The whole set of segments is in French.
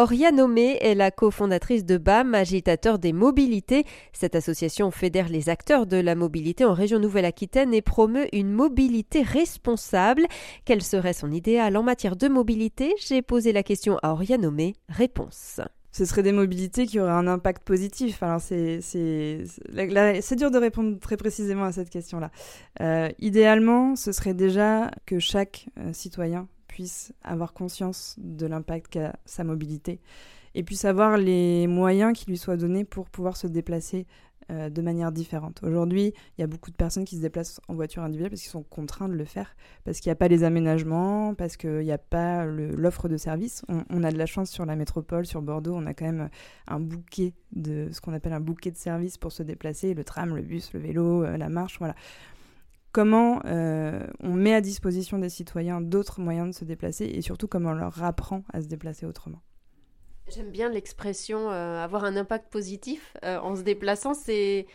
Oria Nomé est la cofondatrice de BAM, agitateur des mobilités. Cette association fédère les acteurs de la mobilité en région Nouvelle-Aquitaine et promeut une mobilité responsable. Quel serait son idéal en matière de mobilité? J'ai posé la question à Oria Nomé. Réponse ce serait des mobilités qui auraient un impact positif. Alors c'est c'est dur de répondre très précisément à cette question-là. Euh, idéalement, ce serait déjà que chaque euh, citoyen puisse avoir conscience de l'impact qu'a sa mobilité et puisse avoir les moyens qui lui soient donnés pour pouvoir se déplacer euh, de manière différente. Aujourd'hui, il y a beaucoup de personnes qui se déplacent en voiture individuelle parce qu'ils sont contraints de le faire, parce qu'il n'y a pas les aménagements, parce qu'il n'y a pas l'offre de services. On, a de la chance sur la métropole, sur Bordeaux, on a quand même un bouquet de ce qu'on appelle un bouquet de services pour se déplacer, le tram, le bus, le vélo, euh, la marche, voilà comment euh, on met à disposition des citoyens d'autres moyens de se déplacer et surtout comment on leur apprend à se déplacer autrement. J'aime bien l'expression euh, avoir un impact positif euh, en se déplaçant. C'est,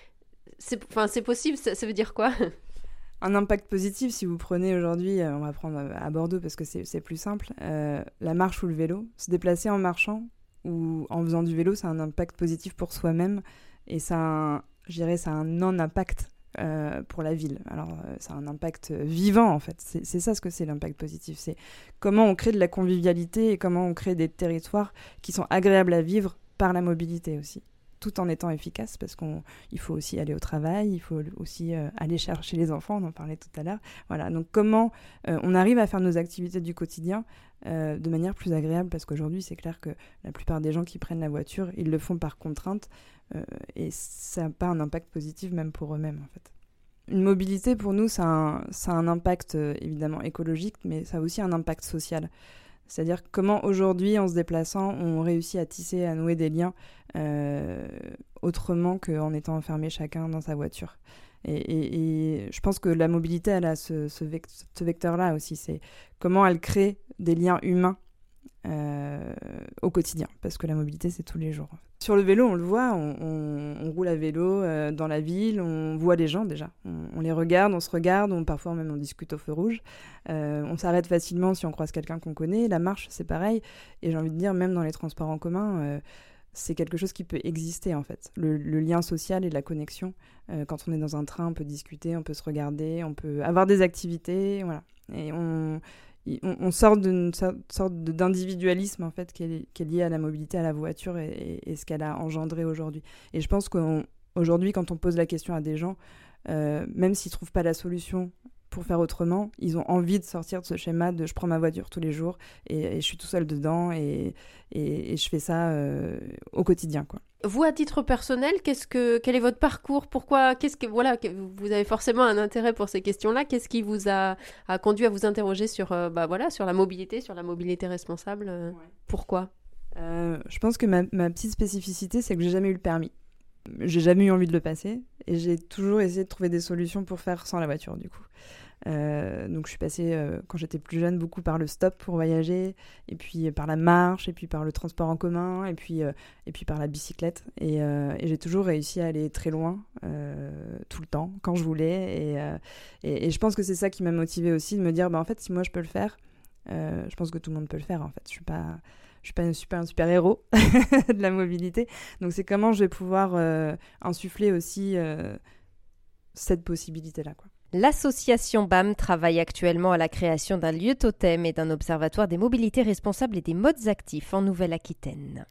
enfin, c'est possible. Ça, veut dire quoi? Un impact positif, si vous prenez aujourd'hui, on va prendre à Bordeaux parce que c'est plus simple, la marche ou le vélo, se déplacer en marchant ou en faisant du vélo, c'est un impact positif pour soi-même et ça, je dirais, ça a un non-impact euh, pour la ville. Alors, euh, ça a un impact vivant, en fait. C'est ça ce que c'est l'impact positif. C'est comment on crée de la convivialité et comment on crée des territoires qui sont agréables à vivre par la mobilité aussi tout en étant efficace parce qu'il faut aussi aller au travail, il faut aussi euh, aller chercher les enfants, on en parlait tout à l'heure. Voilà, donc comment on arrive à faire nos activités du quotidien de manière plus agréable? Parce qu'aujourd'hui c'est clair que la plupart des gens qui prennent la voiture, ils le font par contrainte euh, et ça n'a pas un impact positif même pour eux-mêmes en fait. Une mobilité pour nous, ça a un, impact euh, évidemment écologique, mais ça a aussi un impact social. C'est-à-dire comment aujourd'hui, en se déplaçant, on réussit à tisser, à nouer des liens euh, autrement qu'en étant enfermé chacun dans sa voiture. Et, je pense que la mobilité, elle a ce, ce, vecteur-là aussi. C'est comment elle crée des liens humains au quotidien, parce que la mobilité, c'est tous les jours. Sur le vélo, on le voit, on, roule à vélo euh, dans la ville, on voit les gens déjà. On, les regarde, on se regarde, on, parfois même on discute au feu rouge. Euh, on s'arrête facilement si on croise quelqu'un qu'on connaît. La marche, c'est pareil. Et j'ai envie de dire, même dans les transports en commun, euh, c'est quelque chose qui peut exister en fait. Le, lien social et la connexion. quand on est dans un train, on peut discuter, on peut se regarder, on peut avoir des activités. Voilà. Et on, on, sort d'une sorte d'individualisme en fait qui est, lié à la mobilité, à la voiture et, ce qu'elle a engendré aujourd'hui. Et je pense qu'aujourd'hui, quand on pose la question à des gens, euh, même s'ils trouvent pas la solution pour faire autrement, ils ont envie de sortir de ce schéma de je prends ma voiture tous les jours et, je suis tout seul dedans et, je fais ça euh, au quotidien quoi. Vous, à titre personnel, qu'est-ce que, quel est votre parcours? Pourquoi Qu'est-ce que voilà Vous avez forcément un intérêt pour ces questions-là. Qu'est-ce qui vous a, a, conduit à vous interroger sur, euh, bah voilà, sur la mobilité, sur la mobilité responsable euh, Pourquoi? Euh, Je pense que ma, ma petite spécificité, c'est que j'ai jamais eu le permis. J'ai jamais eu envie de le passer et j'ai toujours essayé de trouver des solutions pour faire sans la voiture, du coup. Euh, donc je suis passée, euh, quand j'étais plus jeune, beaucoup par le stop pour voyager, et puis par la marche, et puis par le transport en commun, et puis, euh, et puis par la bicyclette. Et, j'ai toujours réussi à aller très loin, tout le temps, quand je voulais. Et, je pense que c'est ça qui m'a motivée aussi, de me dire, bah, en fait, si moi je peux le faire, je pense que tout le monde peut le faire, en fait. Je suis pas je suis pas un super, un super héros de la mobilité. Donc c'est comment je vais pouvoir insuffler aussi cette possibilité-là. Quoi. L'association BAM travaille actuellement à la création d'un lieu totem et d'un observatoire des mobilités responsables et des modes actifs en Nouvelle-Aquitaine.